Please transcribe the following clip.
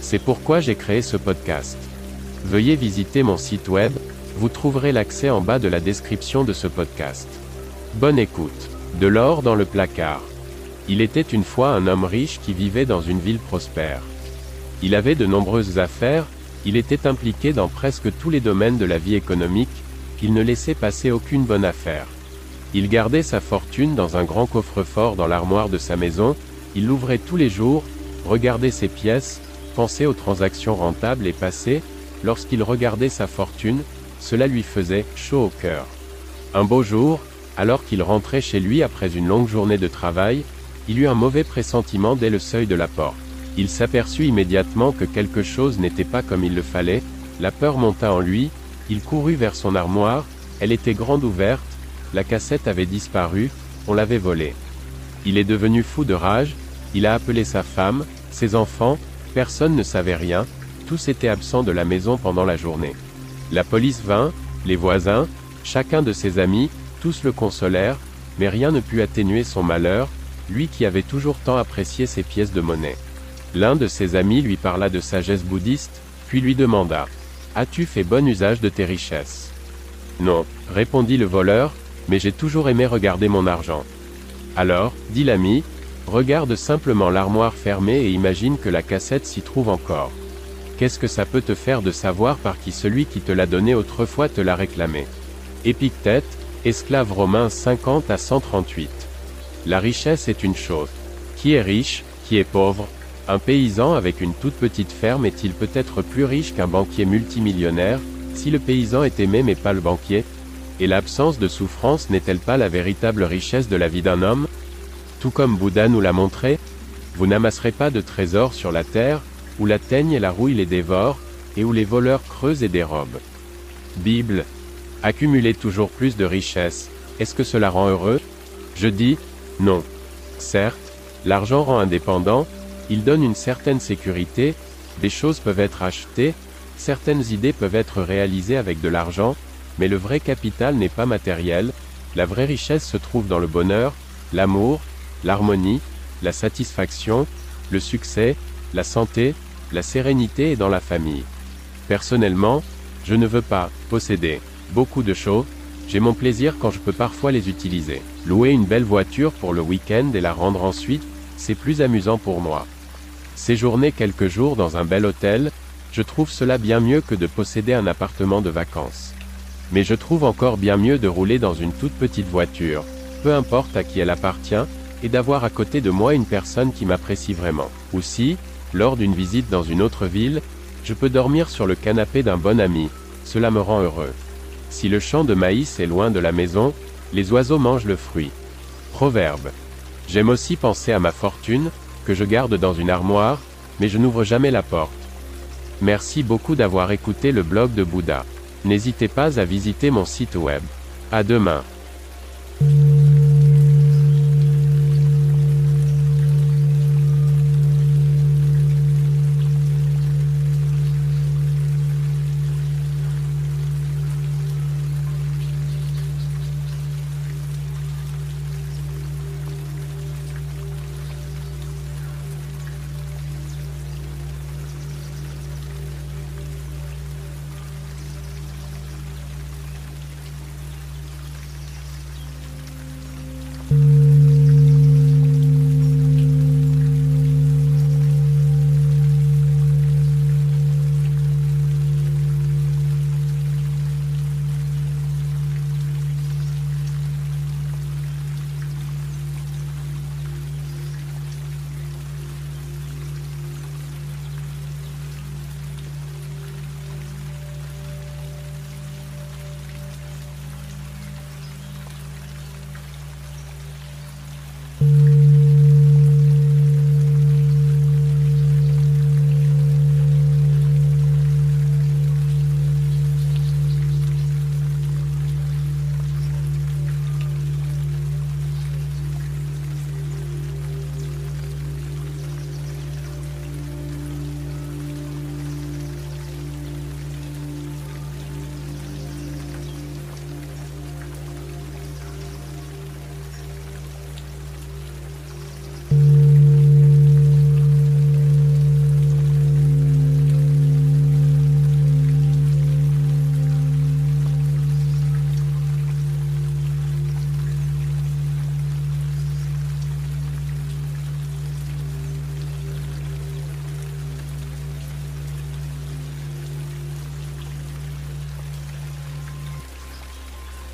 C'est pourquoi j'ai créé ce podcast. Veuillez visiter mon site web, vous trouverez l'accès en bas de la description de ce podcast. Bonne écoute. De l'or dans le placard. Il était une fois un homme riche qui vivait dans une ville prospère. Il avait de nombreuses affaires, il était impliqué dans presque tous les domaines de la vie économique, il ne laissait passer aucune bonne affaire. Il gardait sa fortune dans un grand coffre-fort dans l'armoire de sa maison, il l'ouvrait tous les jours, regardait ses pièces, pensait aux transactions rentables et passées, lorsqu'il regardait sa fortune, cela lui faisait chaud au cœur. Un beau jour, alors qu'il rentrait chez lui après une longue journée de travail, il eut un mauvais pressentiment dès le seuil de la porte. Il s'aperçut immédiatement que quelque chose n'était pas comme il le fallait, la peur monta en lui, il courut vers son armoire, elle était grande ouverte, la cassette avait disparu, on l'avait volée. Il est devenu fou de rage, il a appelé sa femme, ses enfants, personne ne savait rien, tous étaient absents de la maison pendant la journée. La police vint, les voisins, chacun de ses amis, tous le consolèrent, mais rien ne put atténuer son malheur, lui qui avait toujours tant apprécié ses pièces de monnaie. L'un de ses amis lui parla de sagesse bouddhiste, puis lui demanda As-tu fait bon usage de tes richesses Non, répondit le voleur, mais j'ai toujours aimé regarder mon argent. Alors, dit l'ami, regarde simplement l'armoire fermée et imagine que la cassette s'y trouve encore. Qu'est-ce que ça peut te faire de savoir par qui celui qui te l'a donné autrefois te l'a réclamé? Épictète, esclave romain 50 à 138. La richesse est une chose. Qui est riche, qui est pauvre? Un paysan avec une toute petite ferme est-il peut-être plus riche qu'un banquier multimillionnaire, si le paysan est aimé mais pas le banquier? Et l'absence de souffrance n'est-elle pas la véritable richesse de la vie d'un homme? Tout comme Bouddha nous l'a montré, vous n'amasserez pas de trésors sur la terre, où la teigne et la rouille les dévorent, et où les voleurs creusent et dérobent. Bible. Accumuler toujours plus de richesses, est-ce que cela rend heureux? Je dis, non. Certes, l'argent rend indépendant, il donne une certaine sécurité, des choses peuvent être achetées, certaines idées peuvent être réalisées avec de l'argent, mais le vrai capital n'est pas matériel, la vraie richesse se trouve dans le bonheur, l'amour, l'harmonie, la satisfaction, le succès, la santé, la sérénité et dans la famille. Personnellement, je ne veux pas posséder beaucoup de choses, j'ai mon plaisir quand je peux parfois les utiliser. Louer une belle voiture pour le week-end et la rendre ensuite, c'est plus amusant pour moi. Séjourner quelques jours dans un bel hôtel, je trouve cela bien mieux que de posséder un appartement de vacances. Mais je trouve encore bien mieux de rouler dans une toute petite voiture, peu importe à qui elle appartient, et d'avoir à côté de moi une personne qui m'apprécie vraiment. Ou si, lors d'une visite dans une autre ville, je peux dormir sur le canapé d'un bon ami, cela me rend heureux. Si le champ de maïs est loin de la maison, les oiseaux mangent le fruit. Proverbe. J'aime aussi penser à ma fortune, que je garde dans une armoire, mais je n'ouvre jamais la porte. Merci beaucoup d'avoir écouté le blog de Bouddha. N'hésitez pas à visiter mon site web. À demain. Thank you.